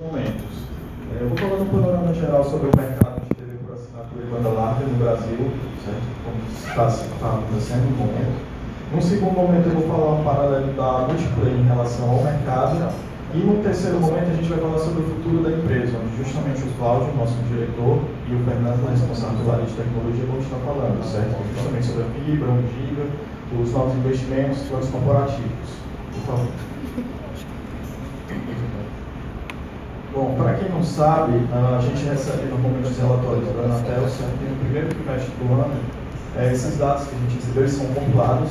momentos. É, eu vou falar um panorama geral sobre o mercado de TV por assinatura e banda larga no Brasil, certo? como está, está acontecendo no momento. No segundo momento, eu vou falar um paralelo da multiplayer em relação ao mercado. E no terceiro momento, a gente vai falar sobre o futuro da empresa, onde justamente o Cláudio, nosso diretor, e o Fernando, responsável pela área de tecnologia, vão estar falando, certo? Justamente sobre a fibra, 1 giga, os novos investimentos, planos corporativos. Por favor. Bom, para quem não sabe, a gente recebe normalmente os relatórios da Anatel sempre no primeiro trimestre do ano. É, esses dados que a gente recebeu são compilados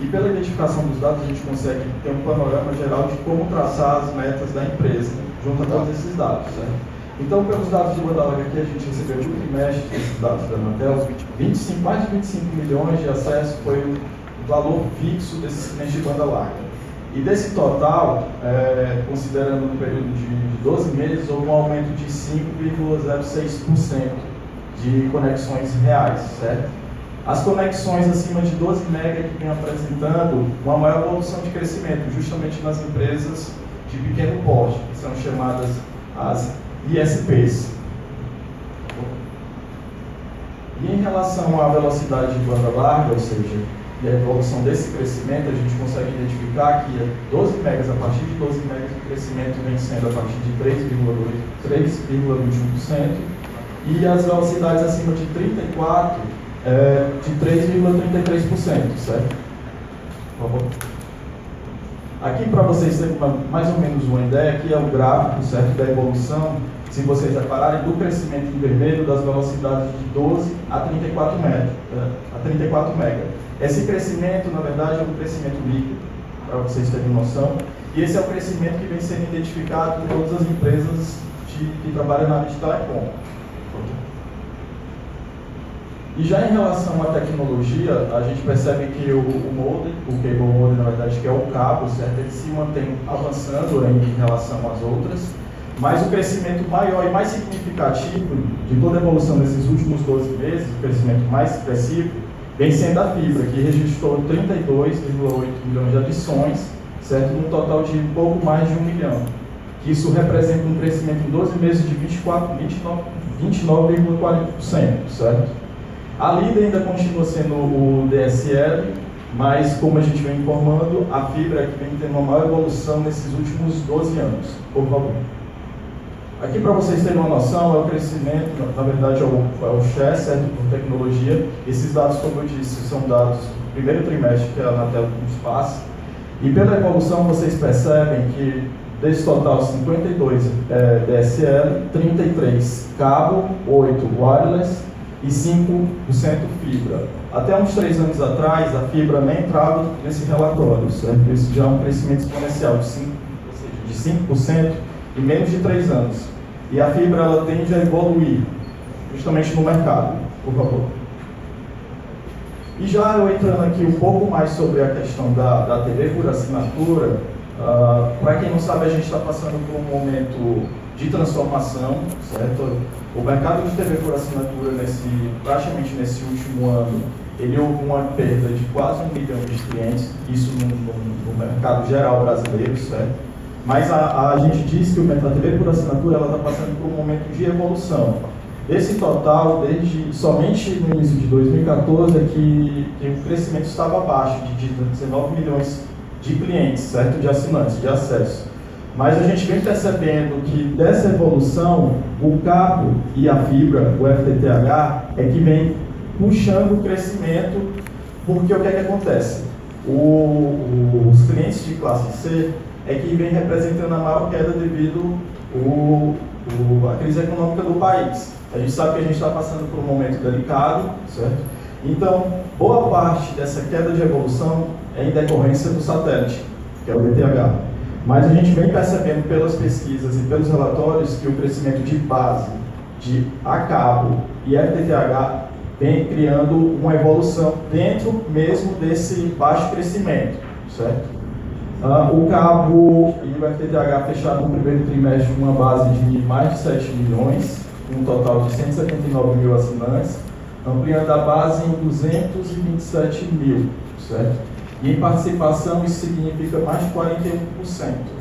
e pela identificação dos dados a gente consegue ter um panorama geral de como traçar as metas da empresa junto a todos esses dados. Né? Então, pelos dados de banda larga que a gente recebeu no trimestre desses dados da Anatel, 25, mais de 25 milhões de acessos foi o valor fixo desses clientes de banda larga. E desse total, é, considerando no período de 12 meses, houve um aumento de 5,06% de conexões reais, certo? As conexões acima de 12 MB que vem apresentando uma maior evolução de crescimento, justamente nas empresas de pequeno porte, que são chamadas as ISPs. E em relação à velocidade de banda larga, ou seja, e a evolução desse crescimento, a gente consegue identificar que 12 megas, a partir de 12 megas, o crescimento vem sendo a partir de 3,21% e as velocidades acima de 34 é, de 3,33%, certo? Por favor. Aqui para vocês terem mais ou menos uma ideia, aqui é o gráfico certo, da evolução, se vocês repararem, do crescimento em vermelho das velocidades de 12 a 34 MB. A 34 MB. Esse crescimento, na verdade, é um crescimento líquido, para vocês terem noção, e esse é o crescimento que vem sendo identificado por todas as empresas de, que trabalham na área de telecom. E já em relação à tecnologia, a gente percebe que o, o modem, o cable modem, na verdade, que é o cabo, certo? ele se mantém avançando em relação às outras, mas o crescimento maior e mais significativo de toda a evolução nesses últimos 12 meses, o crescimento mais expressivo, vem sendo a fibra, que registrou 32,8 milhões de adições, certo? num total de pouco mais de um milhão. Isso representa um crescimento em 12 meses de 29,40%, 29, certo? A líder ainda continua sendo o DSL, mas como a gente vem informando, a fibra é que vem tendo uma maior evolução nesses últimos 12 anos. Por favor. Aqui para vocês terem uma noção, é o crescimento, na verdade é o, é o share, certo, por tecnologia. Esses dados, como eu disse, são dados do primeiro trimestre que a Anatel nos passa. E pela evolução vocês percebem que desse total 52 é, DSL, 33 cabo, 8 wireless e 5% fibra. Até uns 3 anos atrás, a fibra nem entrava nesse relatório, certo? Isso já é um crescimento exponencial de 5%, de 5% em menos de 3 anos. E a fibra ela tende a evoluir justamente no mercado, por favor. E já eu entrando aqui um pouco mais sobre a questão da, da TV por assinatura, uh, para quem não sabe, a gente está passando por um momento de transformação, certo? O mercado de TV por assinatura, nesse, praticamente nesse último ano, ele houve uma perda de quase um milhão de clientes, isso no, no, no mercado geral brasileiro, certo? Mas a, a gente diz que o a TV por assinatura está passando por um momento de evolução. Esse total, desde somente no início de 2014, é que, que o crescimento estava abaixo de 19 milhões de clientes, certo? De assinantes, de acesso. Mas a gente vem percebendo que dessa evolução, o cabo e a fibra, o FTTH, é que vem puxando o crescimento, porque o que é que acontece? O, os clientes de classe C, é que vem representando a maior queda devido à crise econômica do país. A gente sabe que a gente está passando por um momento delicado, certo? Então, boa parte dessa queda de evolução é em decorrência do satélite, que é o BTH. Mas a gente vem percebendo pelas pesquisas e pelos relatórios que o crescimento de base, de a cabo e FTTH vem criando uma evolução dentro mesmo desse baixo crescimento, certo? Uh, o cabo e o FTTH fecharam no primeiro trimestre uma base de mais de 7 milhões, um total de 179 mil assinantes, ampliando a base em 227 mil, certo? E em participação isso significa mais de 41%.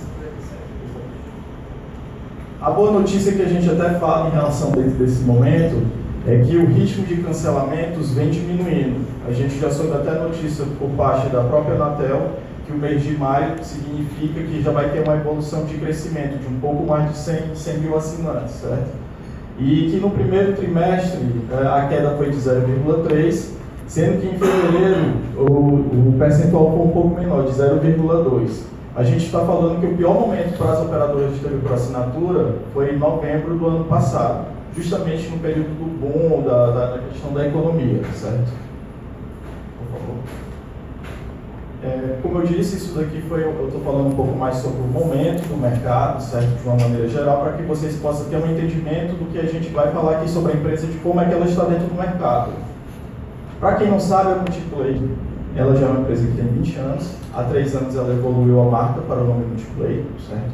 A boa notícia que a gente até fala em relação dentro desse momento é que o ritmo de cancelamentos vem diminuindo. A gente já soube até notícia por parte da própria Anatel que o mês de maio significa que já vai ter uma evolução de crescimento de um pouco mais de 100, 100 mil assinantes, certo? E que no primeiro trimestre eh, a queda foi de 0,3, sendo que em fevereiro o, o percentual foi um pouco menor, de 0,2. A gente está falando que o pior momento para as operadoras de TV por assinatura foi em novembro do ano passado, justamente no período do boom da, da, questão da economia, certo? Por favor. É, como eu disse, isso daqui foi, eu estou falando um pouco mais sobre o momento do mercado, certo? De uma maneira geral, para que vocês possam ter um entendimento do que a gente vai falar aqui sobre a empresa, de como é que ela está dentro do mercado. Para quem não sabe, a Multiplay, ela já é uma empresa que tem 20 anos, há 3 anos ela evoluiu a marca para o nome Multiplay, certo?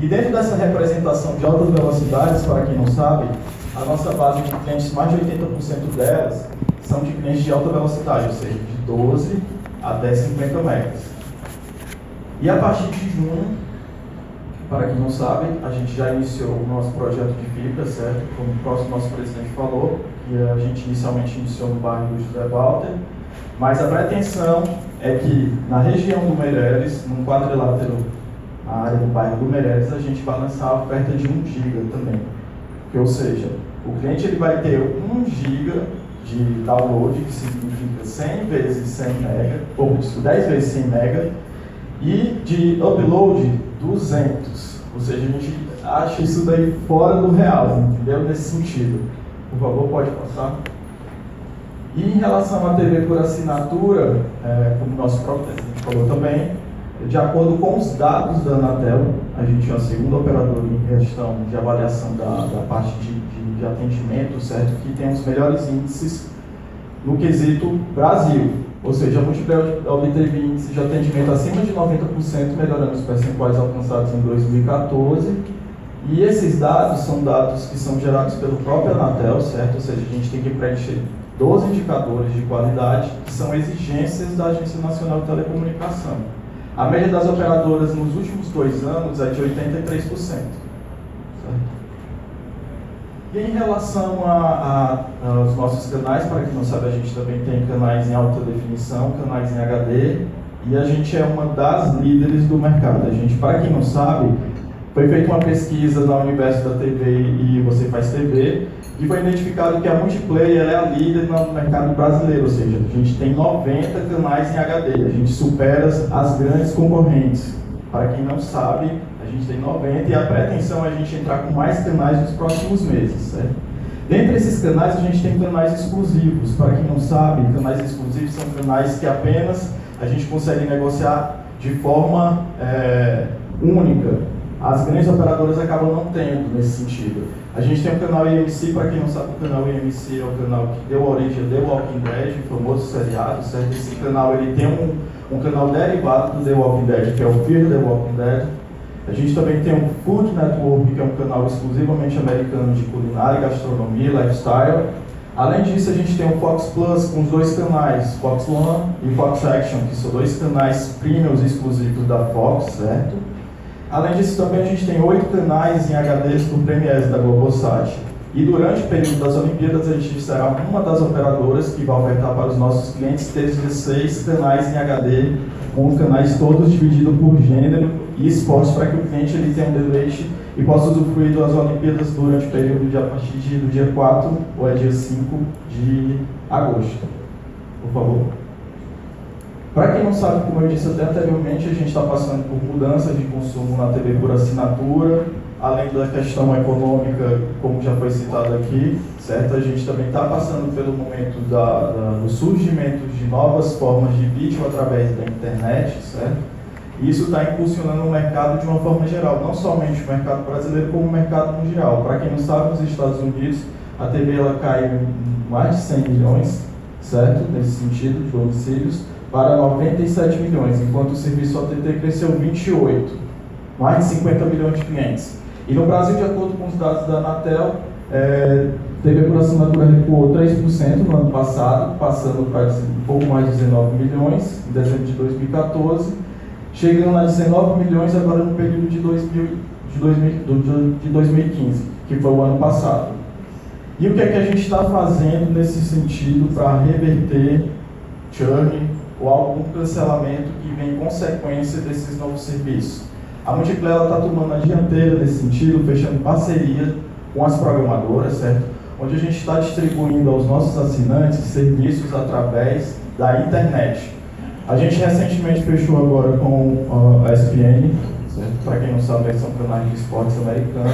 E dentro dessa representação de altas velocidades, para quem não sabe, a nossa base de clientes, mais de 80% delas, são de clientes de alta velocidade, ou seja, de 12 até 50 megas. E a partir de junho, para quem não sabe, a gente já iniciou o nosso projeto de fibra, certo? Como o próximo nosso presidente falou, que a gente inicialmente iniciou no bairro do José Walter, mas a pretensão é que na região do Meireles, num quadrilátero, a área do bairro do Meireles, a gente vai lançar a oferta de 1 GB também. Que, ou seja, o cliente ele vai ter 1 GB de download, que significa 100 vezes 100 MB, ou 10 vezes 100 MB, e de upload 200. Ou seja, a gente acha isso daí fora do real, entendeu? Nesse sentido. Por favor, pode passar. E em relação à TV por assinatura, é, como o nosso próprio presidente falou também, de acordo com os dados da Anatel, a gente é a segunda operadora em questão de avaliação da, da parte de, de, de, atendimento, certo? Que tem os melhores índices no quesito Brasil. Ou seja, a Multiplayer obteve índice de atendimento acima de 90%, melhorando os percentuais alcançados em 2014. E esses dados são dados que são gerados pelo próprio Anatel, certo? Ou seja, a gente tem que preencher 12 indicadores de qualidade, que são exigências da Agência Nacional de Telecomunicação. A média das operadoras nos últimos dois anos é de 83%. Certo? E em relação a, a, aos nossos canais, para quem não sabe, a gente também tem canais em alta definição, canais em HD, e a gente é uma das líderes do mercado. A gente, para quem não sabe, foi feita uma pesquisa na Universo da TV e Você Faz TV, e foi identificado que a Multiplayer é a líder no mercado brasileiro, ou seja, a gente tem 90 canais em HD, a gente supera as grandes concorrentes. Para quem não sabe, a gente tem 90 e a pretensão é a gente entrar com mais canais nos próximos meses, certo? Dentre esses canais, a gente tem canais exclusivos. Para quem não sabe, canais exclusivos são canais que apenas a gente consegue negociar de forma é, única, as grandes operadoras acabam não tendo nesse sentido. A gente tem o canal IMC, para quem não sabe, o canal IMC é o canal que deu origem The Walking Dead, o famoso seriado, certo? Esse canal ele tem um, um canal derivado do The Walking Dead, que é o Fear The Walking Dead. A gente também tem o Food Network, que é um canal exclusivamente americano de culinária, gastronomia, lifestyle. Além disso, a gente tem o Fox Plus com os dois canais, Fox One e Fox Action, que são dois canais premiums exclusivos da Fox, certo? Além disso, também a gente tem oito canais em HDs do Premiere da Globosat. E durante o período das Olimpíadas, a gente será uma das operadoras que vai ofertar para os nossos clientes ter 16 canais em HD, com canais todos divididos por gênero e esportes, para que o cliente ele tenha um deleite e possa usufruir das Olimpíadas durante o período de a partir do dia 4 ou é dia 5 de agosto. Por favor. Para quem não sabe, como eu disse até anteriormente, a gente está passando por mudanças de consumo na TV por assinatura, além da questão econômica, como já foi citado aqui, certo? A gente também está passando pelo momento da, da, do surgimento de novas formas de vídeo através da internet, certo? Isso está impulsionando o mercado de uma forma geral, não somente o mercado brasileiro, como o mercado mundial. Para quem não sabe, nos Estados Unidos, a TV ela caiu mais de 100 milhões, certo? Nesse sentido, de domicílios para 97 milhões, enquanto o serviço OTT cresceu 28, mais de 50 milhões de clientes. E no Brasil, de acordo com os dados da Anatel, é, TV por assinatura recuou 3% no ano passado, passando para um pouco mais de 19 milhões em dezembro de 2014, chegando a 19 milhões agora no período de, 2000, de, 2000, do, de 2015, que foi o ano passado. E o que é que a gente está fazendo nesse sentido para reverter churn ou algum cancelamento que vem em consequência desses novos serviços? A Multiplayer está tomando a dianteira nesse sentido, fechando parceria com as programadoras, certo? Onde a gente está distribuindo aos nossos assinantes serviços através da internet. A gente recentemente fechou agora com a ESPN, para quem não sabe, são canais de esportes americanos,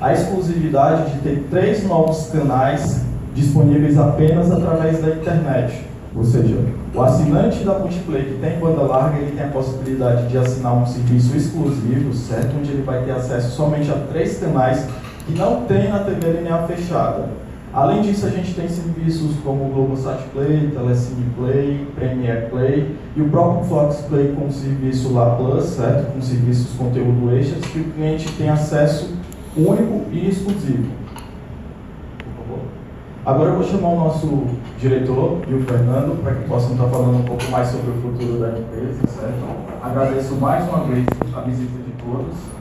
a exclusividade de ter três novos canais disponíveis apenas através da internet. Ou seja, o assinante da Multiplay que tem banda larga, ele tem a possibilidade de assinar um serviço exclusivo, certo? Onde ele vai ter acesso somente a três canais que não tem na TV linear fechada. Além disso, a gente tem serviços como o Globosat Play, Telecine Play, Premiere Play e o próprio Fox Play com o serviço La Plus, certo? Com serviços conteúdo extras que o cliente tem acesso único e exclusivo. Agora eu vou chamar o nosso diretor e o Fernando para que possam estar falando um pouco mais sobre o futuro da empresa, certo? Agradeço mais uma vez a visita de todos.